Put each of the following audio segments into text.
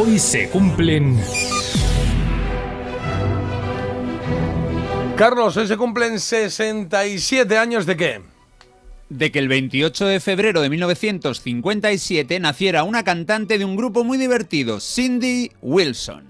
Hoy se cumplen... Carlos, hoy se cumplen 67 años de qué? de que el 28 de febrero de 1957 naciera una cantante de un grupo muy divertido, Cindy Wilson.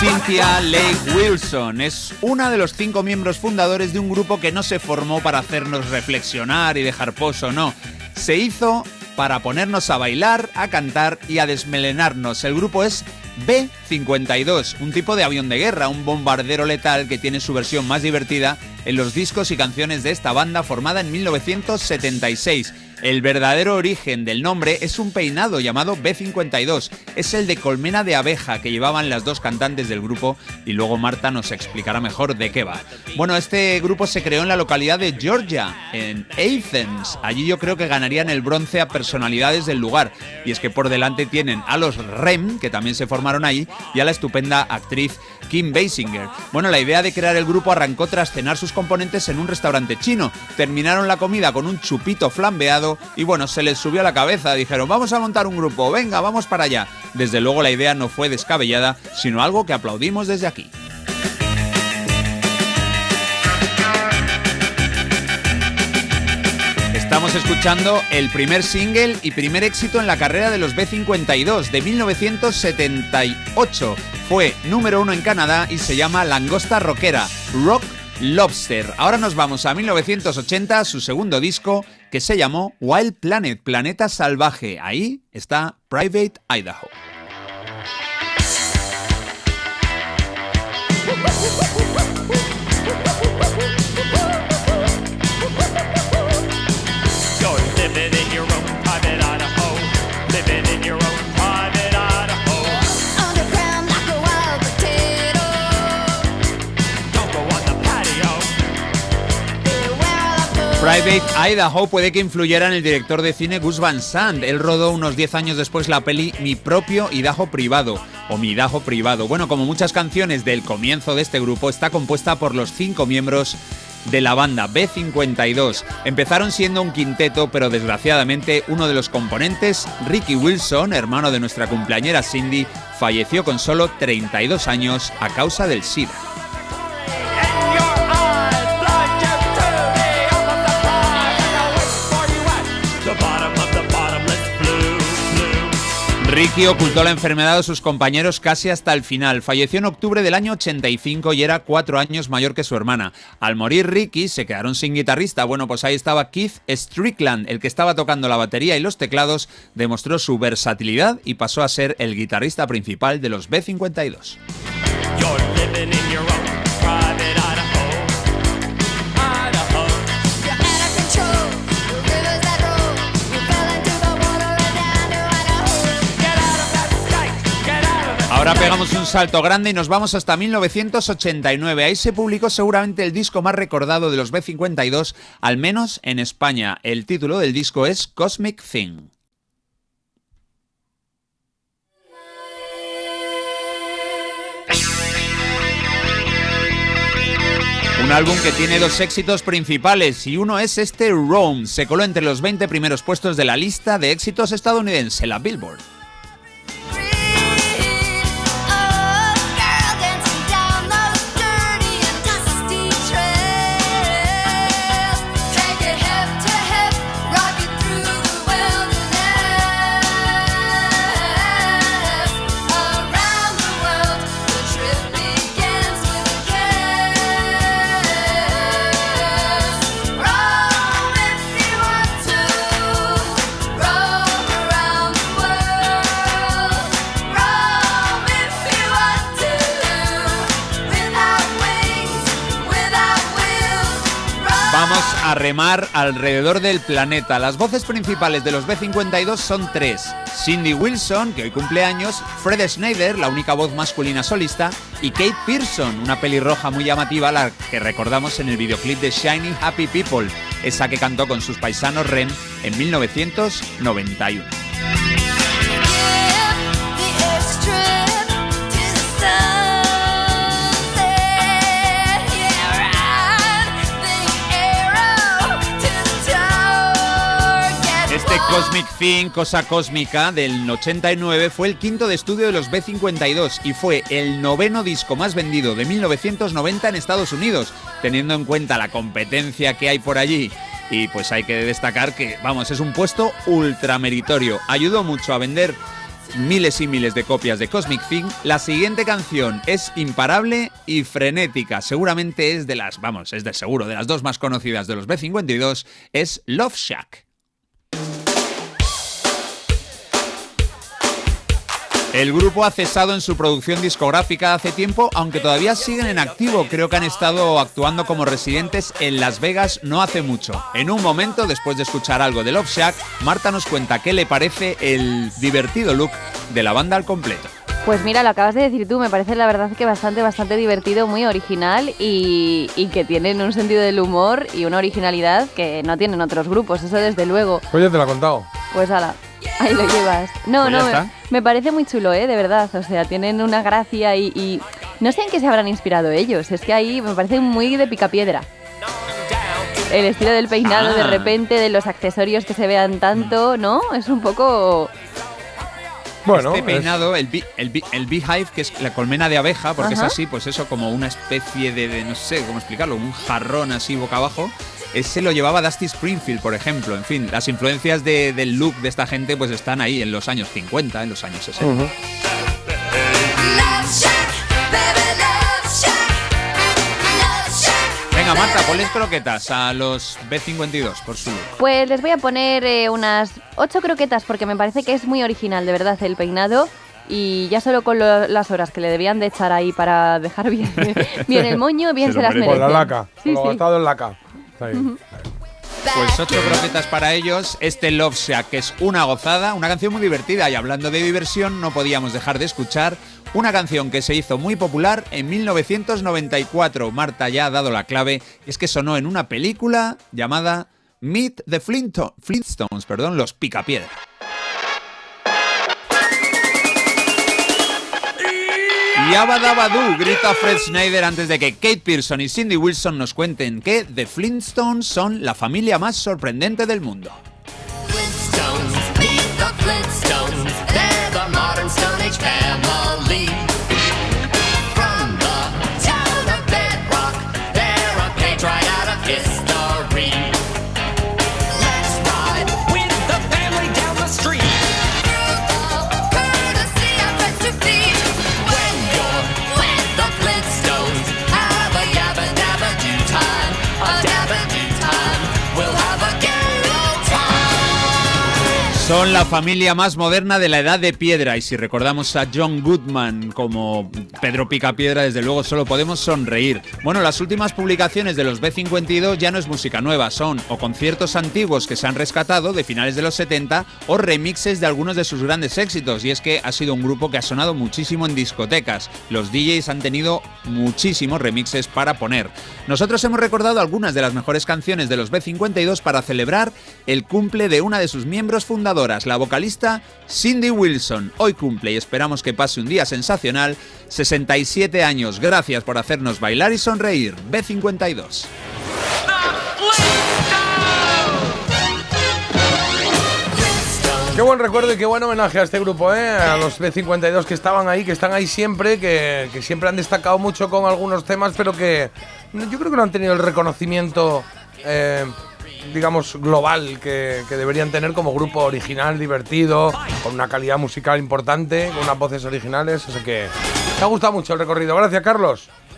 Cynthia Lake Wilson es una de los cinco miembros fundadores de un grupo que no se formó para hacernos reflexionar y dejar pozo, no. Se hizo para ponernos a bailar, a cantar y a desmelenarnos. El grupo es B-52, un tipo de avión de guerra, un bombardero letal que tiene su versión más divertida en los discos y canciones de esta banda formada en 1976. El verdadero origen del nombre es un peinado llamado B52. Es el de colmena de abeja que llevaban las dos cantantes del grupo y luego Marta nos explicará mejor de qué va. Bueno, este grupo se creó en la localidad de Georgia, en Athens. Allí yo creo que ganarían el bronce a personalidades del lugar. Y es que por delante tienen a los REM, que también se formaron ahí, y a la estupenda actriz Kim Basinger. Bueno, la idea de crear el grupo arrancó tras cenar sus componentes en un restaurante chino. Terminaron la comida con un chupito flambeado y bueno, se les subió a la cabeza. Dijeron, vamos a montar un grupo, venga, vamos para allá. Desde luego la idea no fue descabellada, sino algo que aplaudimos desde aquí. Estamos escuchando el primer single y primer éxito en la carrera de los B52 de 1978. Fue número uno en Canadá y se llama Langosta Rockera, Rock Lobster. Ahora nos vamos a 1980, su segundo disco, que se llamó Wild Planet, Planeta Salvaje. Ahí está Private Idaho. Private Idaho puede que influyera en el director de cine Gus Van Sant. Él rodó unos 10 años después la peli Mi propio Idaho privado o Mi Idaho privado. Bueno, como muchas canciones del comienzo de este grupo, está compuesta por los cinco miembros de la banda B52. Empezaron siendo un quinteto, pero desgraciadamente uno de los componentes, Ricky Wilson, hermano de nuestra cumpleañera Cindy, falleció con solo 32 años a causa del SIDA. Ricky ocultó la enfermedad de sus compañeros casi hasta el final. Falleció en octubre del año 85 y era cuatro años mayor que su hermana. Al morir Ricky, se quedaron sin guitarrista. Bueno, pues ahí estaba Keith Strickland, el que estaba tocando la batería y los teclados, demostró su versatilidad y pasó a ser el guitarrista principal de los B52. Ahora pegamos un salto grande y nos vamos hasta 1989. Ahí se publicó seguramente el disco más recordado de los B52, al menos en España. El título del disco es Cosmic Thing. Un álbum que tiene dos éxitos principales y uno es este Rome. Se coló entre los 20 primeros puestos de la lista de éxitos estadounidense, la Billboard. A remar alrededor del planeta. Las voces principales de los B52 son tres. Cindy Wilson, que hoy cumple años, Fred Schneider, la única voz masculina solista, y Kate Pearson, una pelirroja muy llamativa, la que recordamos en el videoclip de Shiny Happy People, esa que cantó con sus paisanos Ren en 1991. Cosmic Thing, cosa cósmica, del 89 fue el quinto de estudio de los B52 y fue el noveno disco más vendido de 1990 en Estados Unidos, teniendo en cuenta la competencia que hay por allí. Y pues hay que destacar que, vamos, es un puesto ultrameritorio. Ayudó mucho a vender miles y miles de copias de Cosmic Thing. La siguiente canción es imparable y frenética. Seguramente es de las, vamos, es de seguro, de las dos más conocidas de los B52, es Love Shack. El grupo ha cesado en su producción discográfica hace tiempo, aunque todavía siguen en activo. Creo que han estado actuando como residentes en Las Vegas no hace mucho. En un momento, después de escuchar algo de Love Shack, Marta nos cuenta qué le parece el divertido look de la banda al completo. Pues mira, lo acabas de decir tú, me parece la verdad que bastante, bastante divertido, muy original y, y que tienen un sentido del humor y una originalidad que no tienen otros grupos, eso desde luego. Pues ya te lo he contado. Pues ala, ahí lo llevas. No, Pues no, me, parece muy chulo, ¿eh? De verdad. O sea, tienen una gracia y, y no sé en qué se habrán inspirado ellos. Es que ahí me parece muy de picapiedra. El estilo del peinado de Ah. repente, de los accesorios que se vean tanto, ¿no? Es un poco... Bueno, este es- peinado, el, bee- el, bee- el beehive, que es la colmena de abeja, porque Ajá. es así, pues eso, como una especie de, de, no sé cómo explicarlo, un jarrón así boca abajo. Ese lo llevaba Dusty Springfield, por ejemplo. En fin, las influencias de- del look de esta gente pues están ahí en los años 50, en los años 60. Ujú. Love Shack, baby, Love Shack, Love Shack. Venga, Marta, ponles croquetas a los B52 por su look. Pues les voy a poner eh, unas ocho croquetas porque me parece que es muy original, de verdad, el peinado. Y ya solo con lo- las horas que le debían de echar ahí para dejar bien, bien el moño, bien Se se, lo las merece. Con merecen. la laca. Sí, con lo sí. gastado en laca. Pues ocho croquetas para ellos. Este Love Shack, que es una gozada, una canción muy divertida. Y hablando de diversión, no podíamos dejar de escuchar una canción que se hizo muy popular en 1994. Marta ya ha dado la clave. Es que sonó en una película llamada Meet the Flintstones, perdón, los Picapiedra. Yabadabadu, grita Fred Schneider antes de que Kate Pearson y Cindy Wilson nos cuenten que The Flintstones son la familia más sorprendente del mundo. Son la familia más moderna de la edad de piedra y si recordamos a John Goodman como Pedro Picapiedra, desde luego solo podemos sonreír. Bueno, las últimas publicaciones de los B52 ya no es música nueva, son o conciertos antiguos que se han rescatado de finales de los 70 o remixes de algunos de sus grandes éxitos y es que ha sido un grupo que ha sonado muchísimo en discotecas. Los DJs han tenido muchísimos remixes para poner. Nosotros hemos recordado algunas de las mejores canciones de los B52 para celebrar el cumple de una de sus miembros la vocalista Cindy Wilson. Hoy cumple y esperamos que pase un día sensacional. 67 años, gracias por hacernos bailar y sonreír. B52. Qué buen recuerdo y qué buen homenaje a este grupo, ¿eh? a los B52 que estaban ahí, que están ahí siempre, que, siempre han destacado mucho con algunos temas, pero que yo creo que no han tenido el reconocimiento, eh, digamos, global que, deberían tener como grupo original, divertido, con una calidad musical importante, con unas voces originales. Así que me ha gustado mucho el recorrido. Gracias, Carlos.